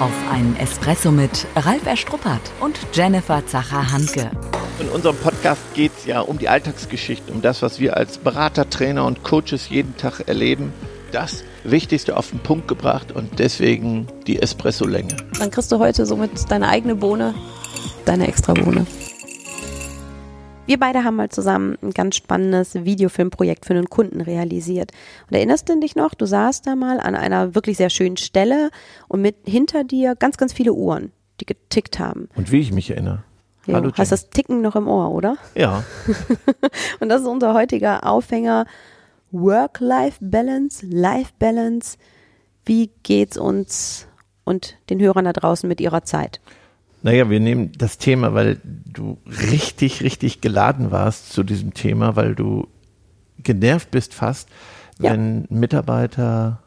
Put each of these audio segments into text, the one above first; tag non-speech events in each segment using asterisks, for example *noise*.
Auf einen Espresso mit Ralf Erstruppert und Jennifer Zacher-Hanke. In unserem Podcast geht es ja um die Alltagsgeschichte, um das, was wir als Berater, Trainer und Coaches jeden Tag erleben. Das Wichtigste auf den Punkt gebracht und deswegen die Espresso-Länge. Dann kriegst du heute somit deine eigene Bohne, deine extra Bohne. Wir beide haben mal zusammen ein ganz spannendes Videofilmprojekt für einen Kunden realisiert. Und erinnerst du dich noch? Du saßt da mal an einer wirklich sehr schönen Stelle und mit hinter dir ganz, ganz viele Uhren, die getickt haben. Und wie ich mich erinnere. Jo, Hallo, hast das Ticken noch im Ohr, oder? Ja. *laughs* und das ist unser heutiger Aufhänger. Work-Life-Balance, Life-Balance. Wie geht's uns und den Hörern da draußen mit ihrer Zeit? Naja, wir nehmen das Thema, weil du richtig, richtig geladen warst zu diesem Thema, weil du genervt bist fast, wenn ja. Mitarbeiter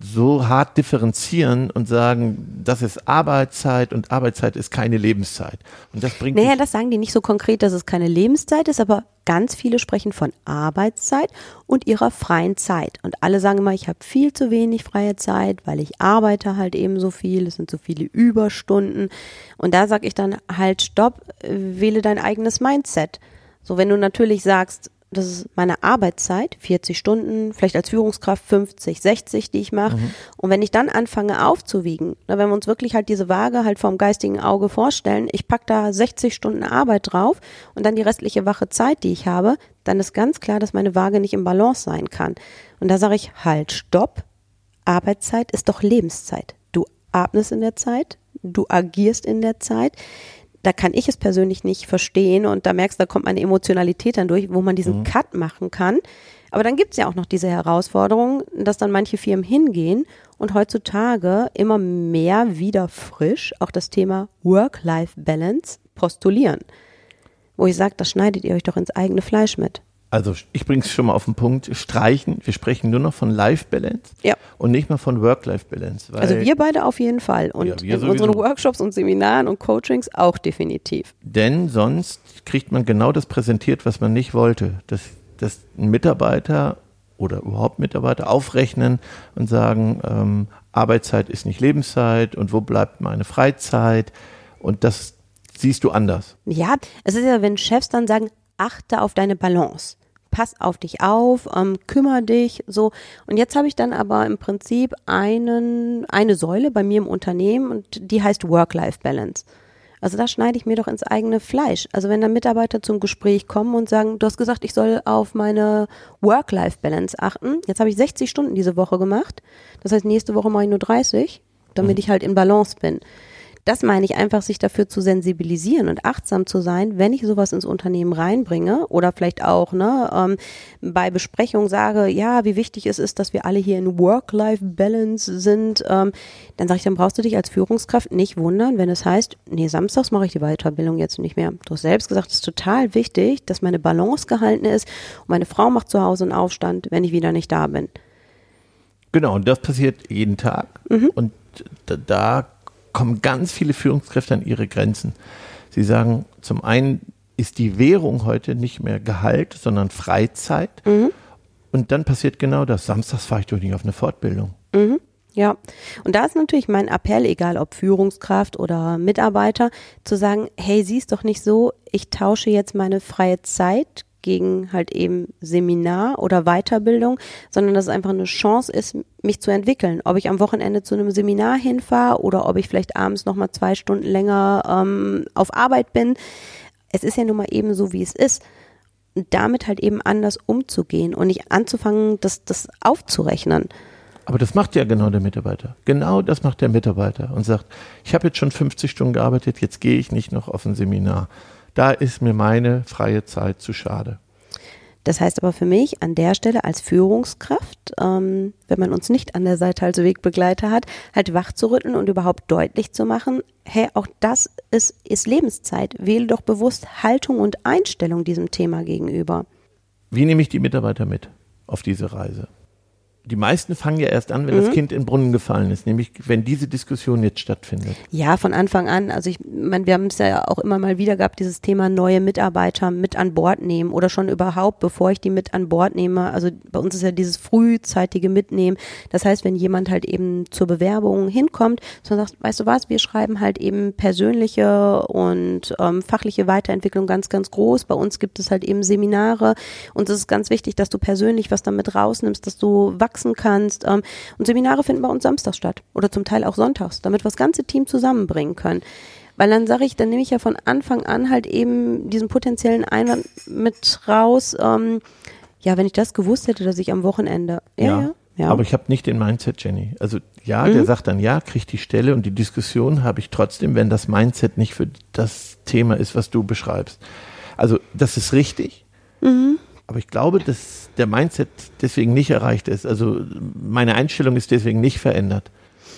so hart differenzieren und sagen, das ist Arbeitszeit und Arbeitszeit ist keine Lebenszeit. Und das bringt. Naja, das sagen die nicht so konkret, dass es keine Lebenszeit ist, aber ganz viele sprechen von Arbeitszeit und ihrer freien Zeit. Und alle sagen immer, ich habe viel zu wenig freie Zeit, weil ich arbeite halt eben so viel, es sind so viele Überstunden. Und da sage ich dann halt, stopp, wähle dein eigenes Mindset. So, wenn du natürlich sagst, das ist meine Arbeitszeit, 40 Stunden, vielleicht als Führungskraft 50, 60, die ich mache. Mhm. Und wenn ich dann anfange aufzuwiegen, na, wenn wir uns wirklich halt diese Waage halt vom geistigen Auge vorstellen, ich packe da 60 Stunden Arbeit drauf und dann die restliche wache Zeit, die ich habe, dann ist ganz klar, dass meine Waage nicht im Balance sein kann. Und da sage ich, halt, stopp, Arbeitszeit ist doch Lebenszeit. Du atmest in der Zeit, du agierst in der Zeit da kann ich es persönlich nicht verstehen und da merkst du, da kommt meine Emotionalität dann durch, wo man diesen mhm. Cut machen kann. Aber dann gibt es ja auch noch diese Herausforderung, dass dann manche Firmen hingehen und heutzutage immer mehr wieder frisch auch das Thema Work-Life-Balance postulieren. Wo ich sage, das schneidet ihr euch doch ins eigene Fleisch mit. Also ich bringe es schon mal auf den Punkt, streichen. Wir sprechen nur noch von Life-Balance ja. und nicht mehr von Work-Life-Balance. Also wir beide auf jeden Fall und ja, in sowieso. unseren Workshops und Seminaren und Coachings auch definitiv. Denn sonst kriegt man genau das präsentiert, was man nicht wollte. Dass, dass ein Mitarbeiter oder überhaupt Mitarbeiter aufrechnen und sagen, ähm, Arbeitszeit ist nicht Lebenszeit und wo bleibt meine Freizeit? Und das siehst du anders. Ja, es ist ja, wenn Chefs dann sagen, achte auf deine Balance pass auf dich auf, ähm, kümmere dich, so. Und jetzt habe ich dann aber im Prinzip einen, eine Säule bei mir im Unternehmen und die heißt Work-Life-Balance. Also da schneide ich mir doch ins eigene Fleisch. Also wenn dann Mitarbeiter zum Gespräch kommen und sagen, du hast gesagt, ich soll auf meine Work-Life-Balance achten. Jetzt habe ich 60 Stunden diese Woche gemacht. Das heißt, nächste Woche mache ich nur 30, damit mhm. ich halt in Balance bin. Das meine ich einfach, sich dafür zu sensibilisieren und achtsam zu sein, wenn ich sowas ins Unternehmen reinbringe oder vielleicht auch ne, ähm, bei Besprechungen sage, ja, wie wichtig es ist, dass wir alle hier in Work-Life-Balance sind, ähm, dann sage ich, dann brauchst du dich als Führungskraft nicht wundern, wenn es heißt, nee, samstags mache ich die Weiterbildung jetzt nicht mehr. Du hast selbst gesagt, es ist total wichtig, dass meine Balance gehalten ist und meine Frau macht zu Hause einen Aufstand, wenn ich wieder nicht da bin. Genau, und das passiert jeden Tag. Mhm. Und da kommen ganz viele Führungskräfte an ihre Grenzen. Sie sagen, zum einen ist die Währung heute nicht mehr Gehalt, sondern Freizeit. Mhm. Und dann passiert genau das. Samstags fahre ich doch nicht auf eine Fortbildung. Mhm. Ja, und da ist natürlich mein Appell, egal ob Führungskraft oder Mitarbeiter, zu sagen, hey, siehst doch nicht so, ich tausche jetzt meine freie Zeit gegen halt eben Seminar oder Weiterbildung, sondern dass es einfach eine Chance ist, mich zu entwickeln. Ob ich am Wochenende zu einem Seminar hinfahre oder ob ich vielleicht abends nochmal zwei Stunden länger ähm, auf Arbeit bin. Es ist ja nun mal eben so, wie es ist. Und damit halt eben anders umzugehen und nicht anzufangen, das, das aufzurechnen. Aber das macht ja genau der Mitarbeiter. Genau das macht der Mitarbeiter und sagt, ich habe jetzt schon 50 Stunden gearbeitet, jetzt gehe ich nicht noch auf ein Seminar. Da ist mir meine freie Zeit zu schade. Das heißt aber für mich an der Stelle als Führungskraft, ähm, wenn man uns nicht an der Seite als Wegbegleiter hat, halt wach zu rütteln und überhaupt deutlich zu machen, hey, auch das ist, ist Lebenszeit. Wähle doch bewusst Haltung und Einstellung diesem Thema gegenüber. Wie nehme ich die Mitarbeiter mit auf diese Reise? Die meisten fangen ja erst an, wenn mhm. das Kind in den Brunnen gefallen ist, nämlich wenn diese Diskussion jetzt stattfindet. Ja, von Anfang an. Also ich meine, wir haben es ja auch immer mal wieder gehabt, dieses Thema neue Mitarbeiter mit an Bord nehmen oder schon überhaupt, bevor ich die mit an Bord nehme. Also bei uns ist ja dieses frühzeitige Mitnehmen. Das heißt, wenn jemand halt eben zur Bewerbung hinkommt, so sagt, weißt du was, wir schreiben halt eben persönliche und ähm, fachliche Weiterentwicklung ganz, ganz groß. Bei uns gibt es halt eben Seminare und es ist ganz wichtig, dass du persönlich was damit rausnimmst, dass du wachsen kannst. Ähm, und Seminare finden bei uns samstags statt oder zum Teil auch sonntags, damit wir das ganze Team zusammenbringen können. Weil dann sage ich, dann nehme ich ja von Anfang an halt eben diesen potenziellen Einwand mit raus. Ähm, ja, wenn ich das gewusst hätte, dass ich am Wochenende. Ja, ja. ja. Aber ich habe nicht den Mindset, Jenny. Also ja, mhm. der sagt dann ja, kriegt die Stelle und die Diskussion habe ich trotzdem, wenn das Mindset nicht für das Thema ist, was du beschreibst. Also das ist richtig. Mhm. Aber ich glaube, dass der Mindset deswegen nicht erreicht ist. Also meine Einstellung ist deswegen nicht verändert.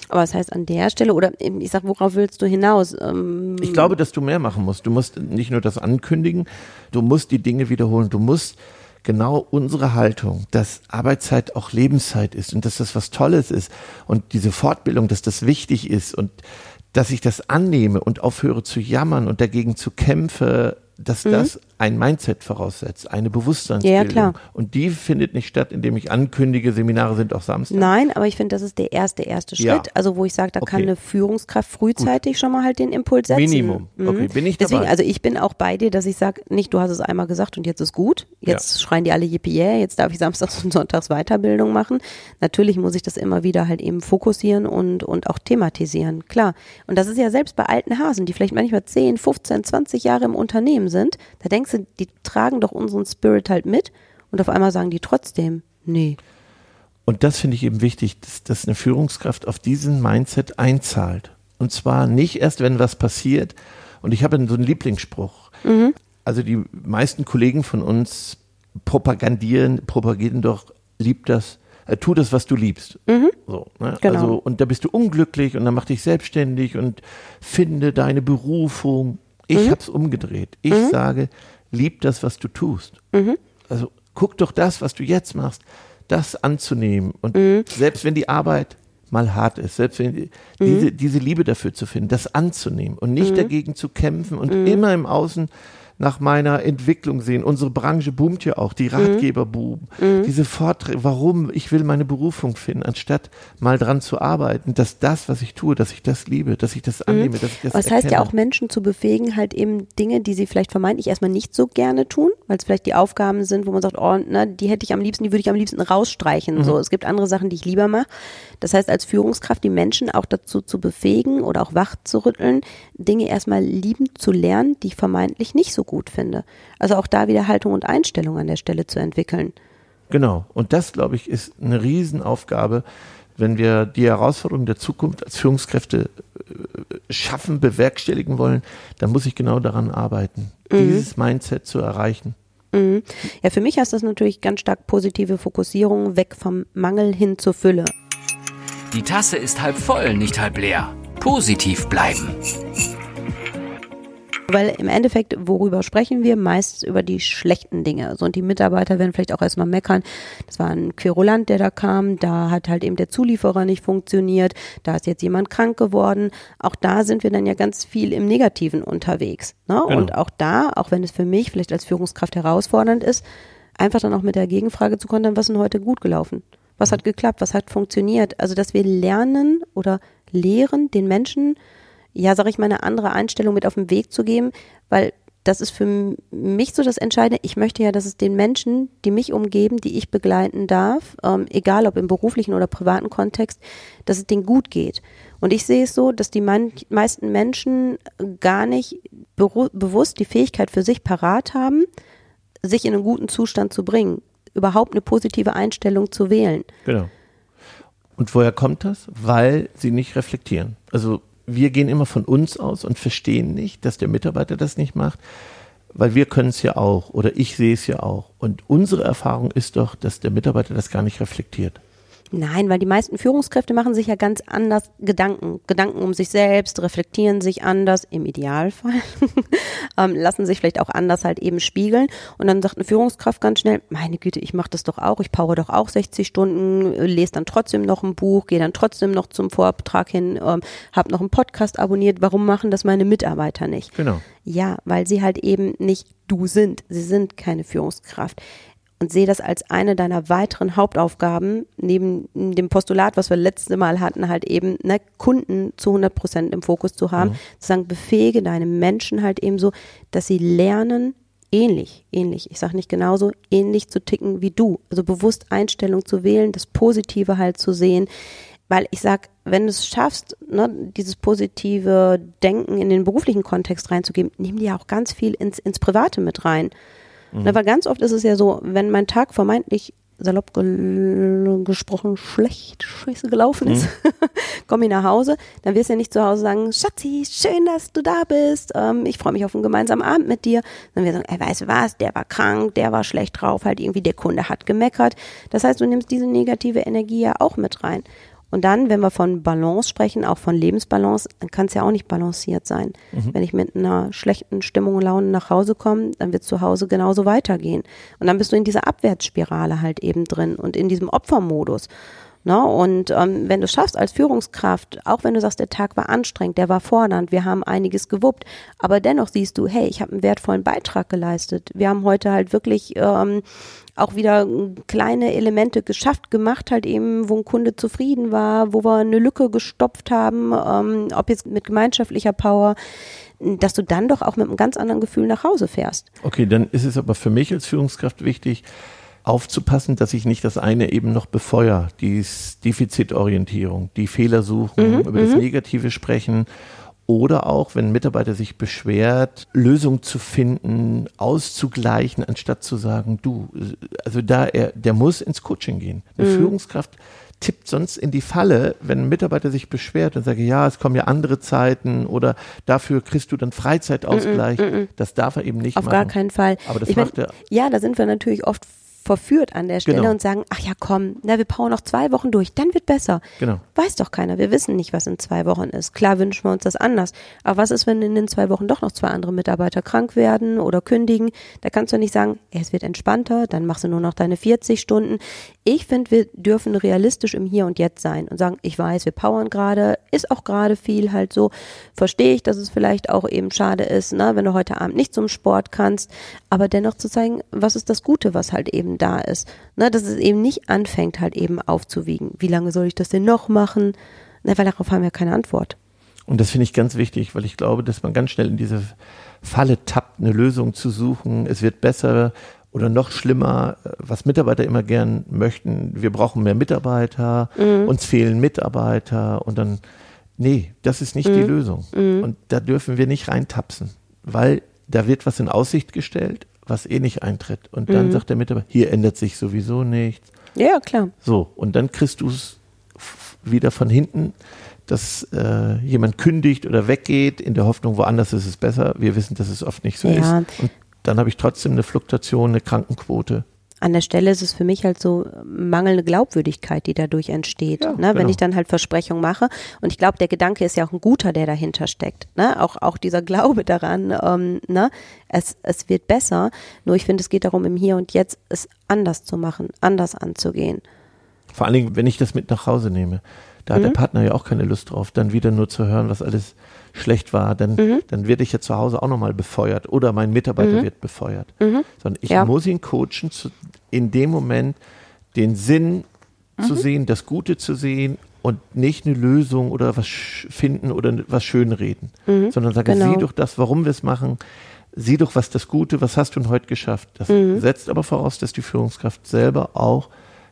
Aber das heißt an der Stelle, oder ich sag, worauf willst du hinaus? Ähm ich glaube, dass du mehr machen musst. Du musst nicht nur das ankündigen, du musst die Dinge wiederholen. Du musst genau unsere Haltung, dass Arbeitszeit auch Lebenszeit ist und dass das was Tolles ist und diese Fortbildung, dass das wichtig ist und dass ich das annehme und aufhöre zu jammern und dagegen zu kämpfen, dass mhm. das ein Mindset voraussetzt, eine Bewusstseinsbildung. Ja, klar. Und die findet nicht statt, indem ich ankündige, Seminare sind auch Samstag. Nein, aber ich finde, das ist der erste, erste Schritt. Ja. Also wo ich sage, da okay. kann eine Führungskraft frühzeitig Gut. schon mal halt den Impuls setzen. Minimum. Mhm. Okay, bin ich Deswegen, dabei. also ich bin auch bei dir, dass ich sage, nicht du hast es einmal gesagt und jetzt ist gut. Jetzt ja. schreien die alle yippie jetzt darf ich samstags und sonntags Weiterbildung machen. Natürlich muss ich das immer wieder halt eben fokussieren und, und auch thematisieren. Klar. Und das ist ja selbst bei alten Hasen, die vielleicht manchmal 10, 15, 20 Jahre im Unternehmen sind, da denkst du, die tragen doch unseren Spirit halt mit und auf einmal sagen die trotzdem, nee. Und das finde ich eben wichtig, dass, dass eine Führungskraft auf diesen Mindset einzahlt. Und zwar nicht erst, wenn was passiert. Und ich habe so einen Lieblingsspruch. Mhm. Also die meisten Kollegen von uns propagandieren, propagieren doch, lieb das, äh, tu das, was du liebst. Mhm. So, ne? genau. Also, und da bist du unglücklich und dann mach dich selbstständig und finde deine Berufung. Ich mhm. habe es umgedreht. Ich mhm. sage, lieb das, was du tust. Mhm. Also guck doch das, was du jetzt machst, das anzunehmen. Und mhm. selbst wenn die Arbeit mal hart ist, selbst wenn die, diese, mhm. diese Liebe dafür zu finden, das anzunehmen und nicht mhm. dagegen zu kämpfen und mhm. immer im Außen nach meiner Entwicklung sehen. Unsere Branche boomt ja auch, die mhm. Ratgeber boomen. Mhm. Diese Vorträge, warum ich will meine Berufung finden, anstatt mal dran zu arbeiten, dass das, was ich tue, dass ich das liebe, dass ich das mhm. annehme, dass ich das Das heißt ja auch Menschen zu befähigen, halt eben Dinge, die sie vielleicht vermeintlich erstmal nicht so gerne tun, weil es vielleicht die Aufgaben sind, wo man sagt, oh, ne, die hätte ich am liebsten, die würde ich am liebsten rausstreichen. Mhm. So, es gibt andere Sachen, die ich lieber mache. Das heißt, als Führungskraft die Menschen auch dazu zu befähigen oder auch wach zu rütteln, Dinge erstmal lieben zu lernen, die ich vermeintlich nicht so gut finde. Also auch da wieder Haltung und Einstellung an der Stelle zu entwickeln. Genau. Und das, glaube ich, ist eine Riesenaufgabe, wenn wir die Herausforderungen der Zukunft als Führungskräfte äh, schaffen, bewerkstelligen wollen, dann muss ich genau daran arbeiten, mhm. dieses Mindset zu erreichen. Mhm. Ja, für mich heißt das natürlich ganz stark positive Fokussierung, weg vom Mangel hin zur Fülle. Die Tasse ist halb voll, nicht halb leer. Positiv bleiben. Weil im Endeffekt, worüber sprechen wir? Meist über die schlechten Dinge. So, und die Mitarbeiter werden vielleicht auch erstmal meckern. Das war ein Querulant, der da kam. Da hat halt eben der Zulieferer nicht funktioniert. Da ist jetzt jemand krank geworden. Auch da sind wir dann ja ganz viel im Negativen unterwegs. Ne? Genau. Und auch da, auch wenn es für mich vielleicht als Führungskraft herausfordernd ist, einfach dann auch mit der Gegenfrage zu kontern, was ist denn heute gut gelaufen? Was hat geklappt? Was hat funktioniert? Also, dass wir lernen oder lehren, den Menschen ja, sag ich mal, eine andere Einstellung mit auf den Weg zu geben, weil das ist für mich so das Entscheidende. Ich möchte ja, dass es den Menschen, die mich umgeben, die ich begleiten darf, ähm, egal ob im beruflichen oder privaten Kontext, dass es denen gut geht. Und ich sehe es so, dass die meisten Menschen gar nicht bewusst die Fähigkeit für sich parat haben, sich in einen guten Zustand zu bringen, überhaupt eine positive Einstellung zu wählen. Genau. Und woher kommt das? Weil sie nicht reflektieren. Also wir gehen immer von uns aus und verstehen nicht, dass der Mitarbeiter das nicht macht, weil wir können es ja auch oder ich sehe es ja auch. Und unsere Erfahrung ist doch, dass der Mitarbeiter das gar nicht reflektiert. Nein, weil die meisten Führungskräfte machen sich ja ganz anders Gedanken. Gedanken um sich selbst, reflektieren sich anders, im Idealfall, *laughs* ähm, lassen sich vielleicht auch anders halt eben spiegeln. Und dann sagt eine Führungskraft ganz schnell, meine Güte, ich mache das doch auch, ich power doch auch 60 Stunden, lese dann trotzdem noch ein Buch, gehe dann trotzdem noch zum Vortrag hin, ähm, habe noch einen Podcast abonniert. Warum machen das meine Mitarbeiter nicht? Genau. Ja, weil sie halt eben nicht du sind. Sie sind keine Führungskraft und sehe das als eine deiner weiteren Hauptaufgaben, neben dem Postulat, was wir letzte Mal hatten, halt eben ne, Kunden zu 100 Prozent im Fokus zu haben, mhm. zu sagen, befähige deine Menschen halt eben so, dass sie lernen, ähnlich, ähnlich, ich sage nicht genauso, ähnlich zu ticken wie du. Also bewusst Einstellung zu wählen, das Positive halt zu sehen, weil ich sag, wenn du es schaffst, ne, dieses positive Denken in den beruflichen Kontext reinzugeben, nimm dir auch ganz viel ins, ins Private mit rein. Mhm. Weil ganz oft ist es ja so, wenn mein Tag vermeintlich salopp ge gesprochen schlecht scheiße gelaufen ist, mhm. *laughs* komme ich nach Hause, dann wirst du ja nicht zu Hause sagen, Schatzi, schön, dass du da bist, ähm, ich freue mich auf einen gemeinsamen Abend mit dir. Dann wirst du sagen, ey, weißt du was, der war krank, der war schlecht drauf, halt irgendwie der Kunde hat gemeckert. Das heißt, du nimmst diese negative Energie ja auch mit rein. Und dann, wenn wir von Balance sprechen, auch von Lebensbalance, dann kann es ja auch nicht balanciert sein. Mhm. Wenn ich mit einer schlechten Stimmung und Laune nach Hause komme, dann wird es zu Hause genauso weitergehen. Und dann bist du in dieser Abwärtsspirale halt eben drin und in diesem Opfermodus. Ne? Und ähm, wenn du schaffst als Führungskraft, auch wenn du sagst, der Tag war anstrengend, der war fordernd, wir haben einiges gewuppt, aber dennoch siehst du, hey, ich habe einen wertvollen Beitrag geleistet. Wir haben heute halt wirklich ähm, auch wieder kleine Elemente geschafft, gemacht, halt eben, wo ein Kunde zufrieden war, wo wir eine Lücke gestopft haben, ähm, ob jetzt mit gemeinschaftlicher Power dass du dann doch auch mit einem ganz anderen Gefühl nach Hause fährst. Okay, dann ist es aber für mich als Führungskraft wichtig, aufzupassen, dass ich nicht das eine eben noch befeuere, die Defizitorientierung, die Fehler suchen, mhm, über das mhm. Negative sprechen oder auch, wenn ein Mitarbeiter sich beschwert, Lösungen zu finden, auszugleichen, anstatt zu sagen, du, also da er, der muss ins Coaching gehen. Eine mhm. Führungskraft tippt sonst in die Falle, wenn ein Mitarbeiter sich beschwert und sage, ja, es kommen ja andere Zeiten oder dafür kriegst du dann Freizeitausgleich. Mm -mm, mm das darf er eben nicht Auf machen. Auf gar keinen Fall. Aber das ich macht mein, er. Ja, da sind wir natürlich oft verführt an der Stelle genau. und sagen, ach ja, komm, na, wir powern noch zwei Wochen durch, dann wird besser. Genau. Weiß doch keiner. Wir wissen nicht, was in zwei Wochen ist. Klar wünschen wir uns das anders. Aber was ist, wenn in den zwei Wochen doch noch zwei andere Mitarbeiter krank werden oder kündigen? Da kannst du nicht sagen, es wird entspannter, dann machst du nur noch deine 40 Stunden. Ich finde, wir dürfen realistisch im Hier und Jetzt sein und sagen, ich weiß, wir powern gerade, ist auch gerade viel halt so. Verstehe ich, dass es vielleicht auch eben schade ist, ne, wenn du heute Abend nicht zum Sport kannst, aber dennoch zu zeigen, was ist das Gute, was halt eben da ist. Ne, dass es eben nicht anfängt, halt eben aufzuwiegen. Wie lange soll ich das denn noch machen? Ne, weil darauf haben wir keine Antwort. Und das finde ich ganz wichtig, weil ich glaube, dass man ganz schnell in diese Falle tappt, eine Lösung zu suchen. Es wird besser oder noch schlimmer, was Mitarbeiter immer gern möchten. Wir brauchen mehr Mitarbeiter, mhm. uns fehlen Mitarbeiter und dann, nee, das ist nicht mhm. die Lösung. Mhm. Und da dürfen wir nicht reintapsen, weil da wird was in Aussicht gestellt was eh nicht eintritt. Und dann mhm. sagt der Mitarbeiter, hier ändert sich sowieso nichts. Ja, klar. So, und dann kriegst du es wieder von hinten, dass äh, jemand kündigt oder weggeht, in der Hoffnung, woanders ist es besser. Wir wissen, dass es oft nicht so ja. ist. Und dann habe ich trotzdem eine Fluktuation, eine Krankenquote an der Stelle ist es für mich halt so mangelnde Glaubwürdigkeit, die dadurch entsteht. Ja, ne? Wenn genau. ich dann halt Versprechungen mache. Und ich glaube, der Gedanke ist ja auch ein guter, der dahinter steckt. Ne? Auch, auch dieser Glaube daran, ähm, ne? es, es wird besser. Nur ich finde, es geht darum, im Hier und Jetzt es anders zu machen, anders anzugehen. Vor allen Dingen, wenn ich das mit nach Hause nehme. Da hat mhm. der Partner ja auch keine Lust drauf, dann wieder nur zu hören, was alles schlecht war, dann, mhm. dann werde ich ja zu Hause auch nochmal befeuert oder mein Mitarbeiter mhm. wird befeuert. Mhm. Sondern ich ja. muss ihn coachen, zu, in dem Moment den Sinn zu mhm. sehen, das Gute zu sehen und nicht eine Lösung oder was finden oder was schönreden, mhm. sondern sage, genau. sieh doch das, warum wir es machen, sieh doch, was das Gute, was hast du denn heute geschafft. Das mhm. setzt aber voraus, dass die Führungskraft selber auch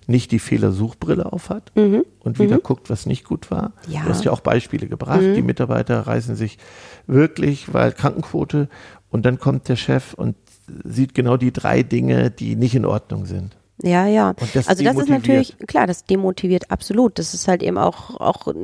nicht die Fehlersuchbrille aufhat mhm. und wieder mhm. guckt, was nicht gut war. Ja. Du hast ja auch Beispiele gebracht. Mhm. Die Mitarbeiter reißen sich wirklich, weil Krankenquote und dann kommt der Chef und sieht genau die drei Dinge, die nicht in Ordnung sind. Ja, ja. Das also das ist natürlich, klar, das demotiviert absolut. Das ist halt eben auch, auch,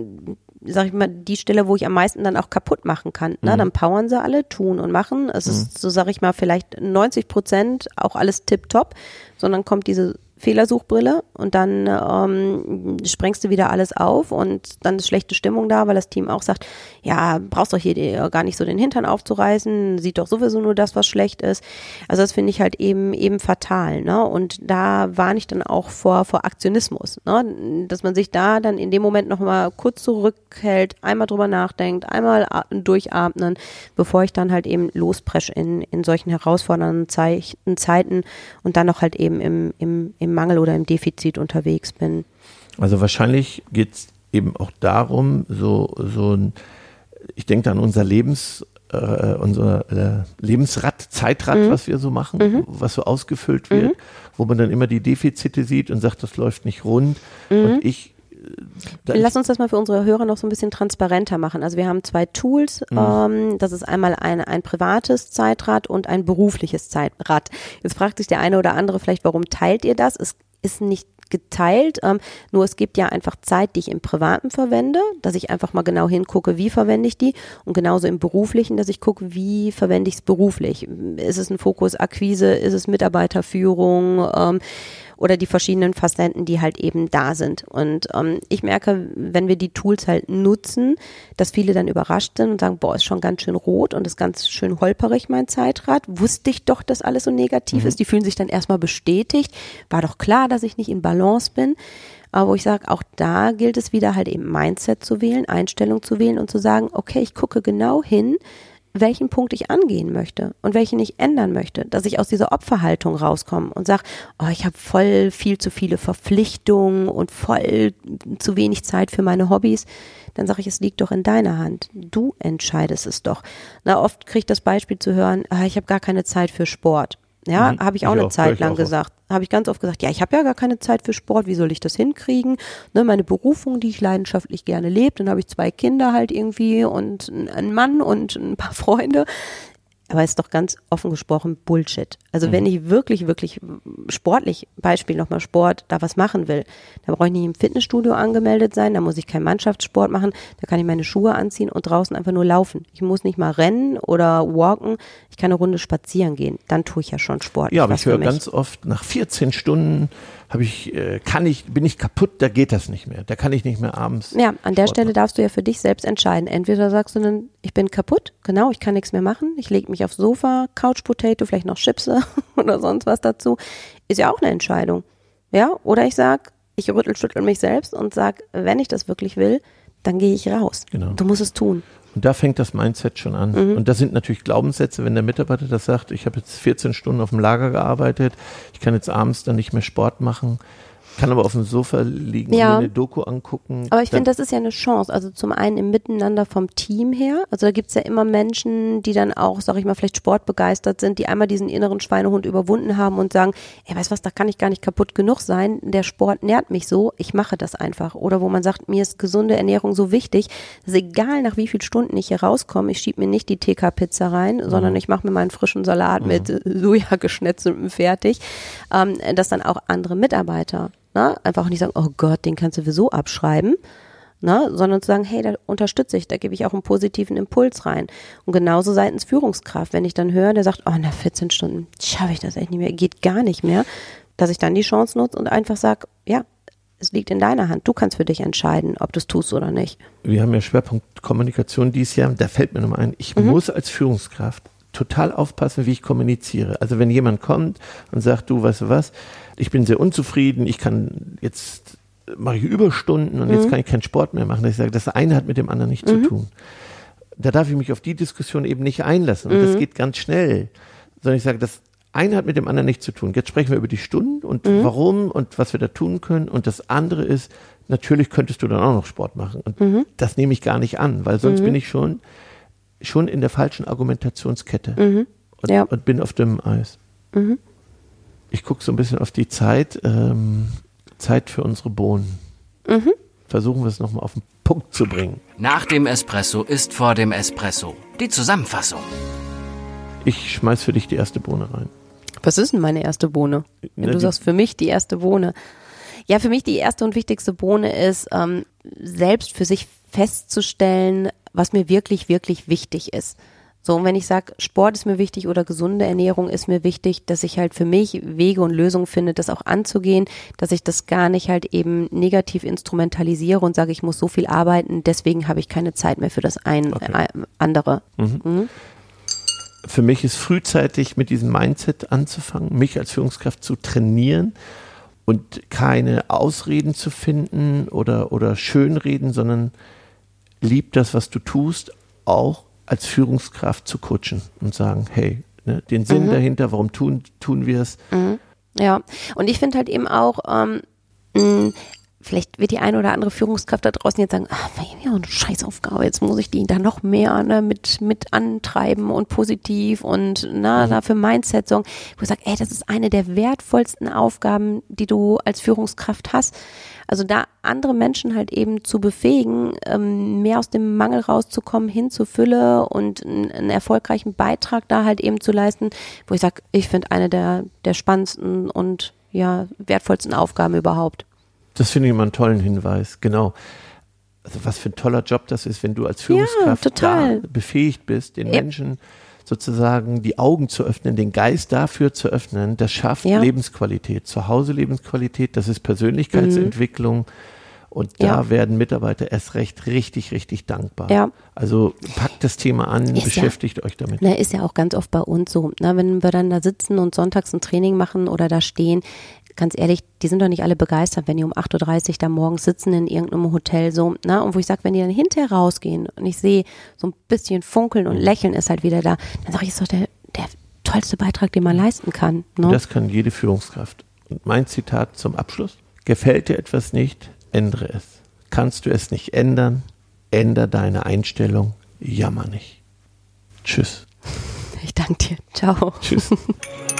sag ich mal, die Stelle, wo ich am meisten dann auch kaputt machen kann. Ne? Mhm. Dann powern sie alle, tun und machen. Es ist, mhm. so sag ich mal, vielleicht 90 Prozent auch alles tipptopp, sondern kommt diese Fehlersuchbrille und dann ähm, sprengst du wieder alles auf und dann ist schlechte Stimmung da, weil das Team auch sagt, ja, brauchst doch hier gar nicht so den Hintern aufzureißen, sieht doch sowieso nur das, was schlecht ist. Also das finde ich halt eben eben fatal, ne? Und da warne ich dann auch vor vor Aktionismus, ne? Dass man sich da dann in dem Moment nochmal kurz zurückhält, einmal drüber nachdenkt, einmal durchatmen, bevor ich dann halt eben lospresche in, in solchen herausfordernden Zeiten und dann noch halt eben im, im, im Mangel oder im Defizit unterwegs bin. Also wahrscheinlich geht es eben auch darum, so, so ein, ich denke an unser Lebens, äh, unser äh, Lebensrad, Zeitrad, mhm. was wir so machen, mhm. was so ausgefüllt wird, mhm. wo man dann immer die Defizite sieht und sagt, das läuft nicht rund. Mhm. Und ich Lass uns das mal für unsere Hörer noch so ein bisschen transparenter machen. Also wir haben zwei Tools. Mhm. Ähm, das ist einmal ein, ein privates Zeitrad und ein berufliches Zeitrad. Jetzt fragt sich der eine oder andere vielleicht, warum teilt ihr das? Es ist nicht geteilt. Ähm, nur es gibt ja einfach Zeit, die ich im Privaten verwende, dass ich einfach mal genau hingucke, wie verwende ich die. Und genauso im Beruflichen, dass ich gucke, wie verwende ich es beruflich. Ist es ein Fokus Akquise? Ist es Mitarbeiterführung? Ähm, oder die verschiedenen Facetten, die halt eben da sind. Und ähm, ich merke, wenn wir die Tools halt nutzen, dass viele dann überrascht sind und sagen, boah, ist schon ganz schön rot und ist ganz schön holperig mein Zeitrad. Wusste ich doch, dass alles so negativ mhm. ist. Die fühlen sich dann erstmal bestätigt. War doch klar, dass ich nicht in Balance bin. Aber wo ich sage, auch da gilt es wieder halt eben Mindset zu wählen, Einstellung zu wählen und zu sagen, okay, ich gucke genau hin, welchen Punkt ich angehen möchte und welchen ich ändern möchte, dass ich aus dieser Opferhaltung rauskomme und sage, oh, ich habe voll viel zu viele Verpflichtungen und voll zu wenig Zeit für meine Hobbys, dann sage ich, es liegt doch in deiner Hand. Du entscheidest es doch. Na, oft kriege ich das Beispiel zu hören, ah, ich habe gar keine Zeit für Sport. Ja, mhm. habe ich auch ich eine auch, Zeit lang gesagt. Habe ich ganz oft gesagt, ja, ich habe ja gar keine Zeit für Sport, wie soll ich das hinkriegen? Ne, meine Berufung, die ich leidenschaftlich gerne lebe, dann habe ich zwei Kinder halt irgendwie und einen Mann und ein paar Freunde. Aber ist doch ganz offen gesprochen Bullshit. Also mhm. wenn ich wirklich, wirklich sportlich, Beispiel nochmal Sport, da was machen will, da brauche ich nicht im Fitnessstudio angemeldet sein, da muss ich keinen Mannschaftssport machen, da kann ich meine Schuhe anziehen und draußen einfach nur laufen. Ich muss nicht mal rennen oder walken, ich kann eine Runde spazieren gehen. Dann tue ich ja schon Sport. Ja, aber ich höre ganz oft nach 14 Stunden habe ich, äh, kann ich, bin ich kaputt, da geht das nicht mehr. Da kann ich nicht mehr abends. Ja, an der Stelle machen. darfst du ja für dich selbst entscheiden. Entweder sagst du dann, ich bin kaputt, genau, ich kann nichts mehr machen, ich lege mich aufs Sofa, Couch Potato, vielleicht noch Chipse *laughs* oder sonst was dazu. Ist ja auch eine Entscheidung. Ja, oder ich sag, ich rüttel, schüttel mich selbst und sag, wenn ich das wirklich will, dann gehe ich raus. Genau. Du musst es tun. Und da fängt das Mindset schon an. Mhm. Und das sind natürlich Glaubenssätze, wenn der Mitarbeiter das sagt, ich habe jetzt 14 Stunden auf dem Lager gearbeitet, ich kann jetzt abends dann nicht mehr Sport machen, kann aber auf dem Sofa liegen ja. und mir eine Doku angucken. Aber ich finde, das ist ja eine Chance. Also zum einen im Miteinander vom Team her. Also da gibt's ja immer Menschen, die dann auch, sag ich mal, vielleicht sportbegeistert sind, die einmal diesen inneren Schweinehund überwunden haben und sagen, ey, weißt was, da kann ich gar nicht kaputt genug sein. Der Sport nährt mich so, ich mache das einfach. Oder wo man sagt, mir ist gesunde Ernährung so wichtig, dass egal nach wie vielen Stunden ich hier rauskomme, ich schiebe mir nicht die TK-Pizza rein, mhm. sondern ich mache mir meinen frischen Salat mhm. mit Soja geschnetzeltem fertig. Ähm, dass dann auch andere Mitarbeiter Ne? Einfach nicht sagen, oh Gott, den kannst du sowieso abschreiben. Ne? Sondern zu sagen, hey, da unterstütze ich, da gebe ich auch einen positiven Impuls rein. Und genauso seitens Führungskraft, wenn ich dann höre, der sagt, oh, nach 14 Stunden schaffe ich das echt nicht mehr, geht gar nicht mehr, dass ich dann die Chance nutze und einfach sage, ja, es liegt in deiner Hand. Du kannst für dich entscheiden, ob du es tust oder nicht. Wir haben ja Schwerpunkt Kommunikation dieses Jahr. Da fällt mir nochmal ein, ich mhm. muss als Führungskraft total aufpassen, wie ich kommuniziere. Also wenn jemand kommt und sagt, du, weißt du was, ich bin sehr unzufrieden, ich kann jetzt mache ich Überstunden und mhm. jetzt kann ich keinen Sport mehr machen. Ich sage, das eine hat mit dem anderen nichts mhm. zu tun. Da darf ich mich auf die Diskussion eben nicht einlassen. Und mhm. das geht ganz schnell. Sondern ich sage, das eine hat mit dem anderen nichts zu tun. Jetzt sprechen wir über die Stunden und mhm. warum und was wir da tun können. Und das andere ist, natürlich könntest du dann auch noch Sport machen. Und mhm. das nehme ich gar nicht an, weil sonst mhm. bin ich schon, schon in der falschen Argumentationskette und, ja. und, bin auf dem Eis. Mhm ich gucke so ein bisschen auf die Zeit. Ähm, Zeit für unsere Bohnen. Mhm. Versuchen wir es nochmal auf den Punkt zu bringen. Nach dem Espresso ist vor dem Espresso. Die Zusammenfassung. Ich schmeiß für dich die erste Bohne rein. Was ist denn meine erste Bohne? Wenn Na, du sagst, für mich die erste Bohne. Ja, für mich die erste und wichtigste Bohne ist, ähm, selbst für sich festzustellen, was mir wirklich, wirklich wichtig ist. So, und wenn ich sage, Sport ist mir wichtig oder gesunde Ernährung ist mir wichtig, dass ich halt für mich Wege und Lösungen finde, das auch anzugehen, dass ich das gar nicht halt eben negativ instrumentalisiere und sage, ich muss so viel arbeiten, deswegen habe ich keine Zeit mehr für das ein Okay. äh, andere. Mhm. Für mich ist frühzeitig mit diesem Mindset anzufangen, mich als Führungskraft zu trainieren und keine Ausreden zu finden oder, oder Schönreden, sondern lieb das, was du tust, auch als Führungskraft zu coachen und sagen, hey, ne, den Sinn dahinter, warum tun, tun wir es? Ja, und ich finde halt eben auch, ähm, vielleicht wird die eine oder andere Führungskraft da draußen jetzt sagen, ah, ja, eine Scheißaufgabe, jetzt muss ich die da noch mehr ne, mit, mit antreiben und positiv und na, Mhm. dafür Mindset sorgen. Wo ich sage, ey, das ist eine der wertvollsten Aufgaben, die du als Führungskraft hast. Also da andere Menschen halt eben zu befähigen, ähm, mehr aus dem Mangel rauszukommen, hin zur Fülle und einen, einen erfolgreichen Beitrag da halt eben zu leisten, wo ich sage, ich finde eine der, der spannendsten und ja, wertvollsten Aufgaben überhaupt. Das finde ich immer einen tollen Hinweis, genau. Also was für ein toller Job das ist, wenn du als Führungskraft total. da befähigt bist, den Ja. Menschen sozusagen die Augen zu öffnen, den Geist dafür zu öffnen. Das schafft Ja. Lebensqualität, zu Hause Lebensqualität, das ist Persönlichkeitsentwicklung. Und da Mhm. Ja. werden Mitarbeiter erst recht richtig, richtig dankbar. Ja. Also packt das Thema an, Ist ja- beschäftigt euch damit. Na, ist ja auch ganz oft bei uns so. Na, wenn wir dann da sitzen und sonntags ein Training machen oder da stehen, ganz ehrlich, die sind doch nicht alle begeistert, wenn die um 8.30 Uhr da morgens sitzen in irgendeinem Hotel so. Na, und wo ich sage, wenn die dann hinterher rausgehen und ich sehe, so ein bisschen Funkeln und Lächeln ist halt wieder da, dann sage ich, ist doch der, der tollste Beitrag, den man leisten kann. Ne? Und das kann jede Führungskraft. Und mein Zitat zum Abschluss. Gefällt dir etwas nicht, ändere es. Kannst du es nicht ändern, änder deine Einstellung, jammer nicht. Tschüss. Ich danke dir. Ciao. Tschüss. *laughs*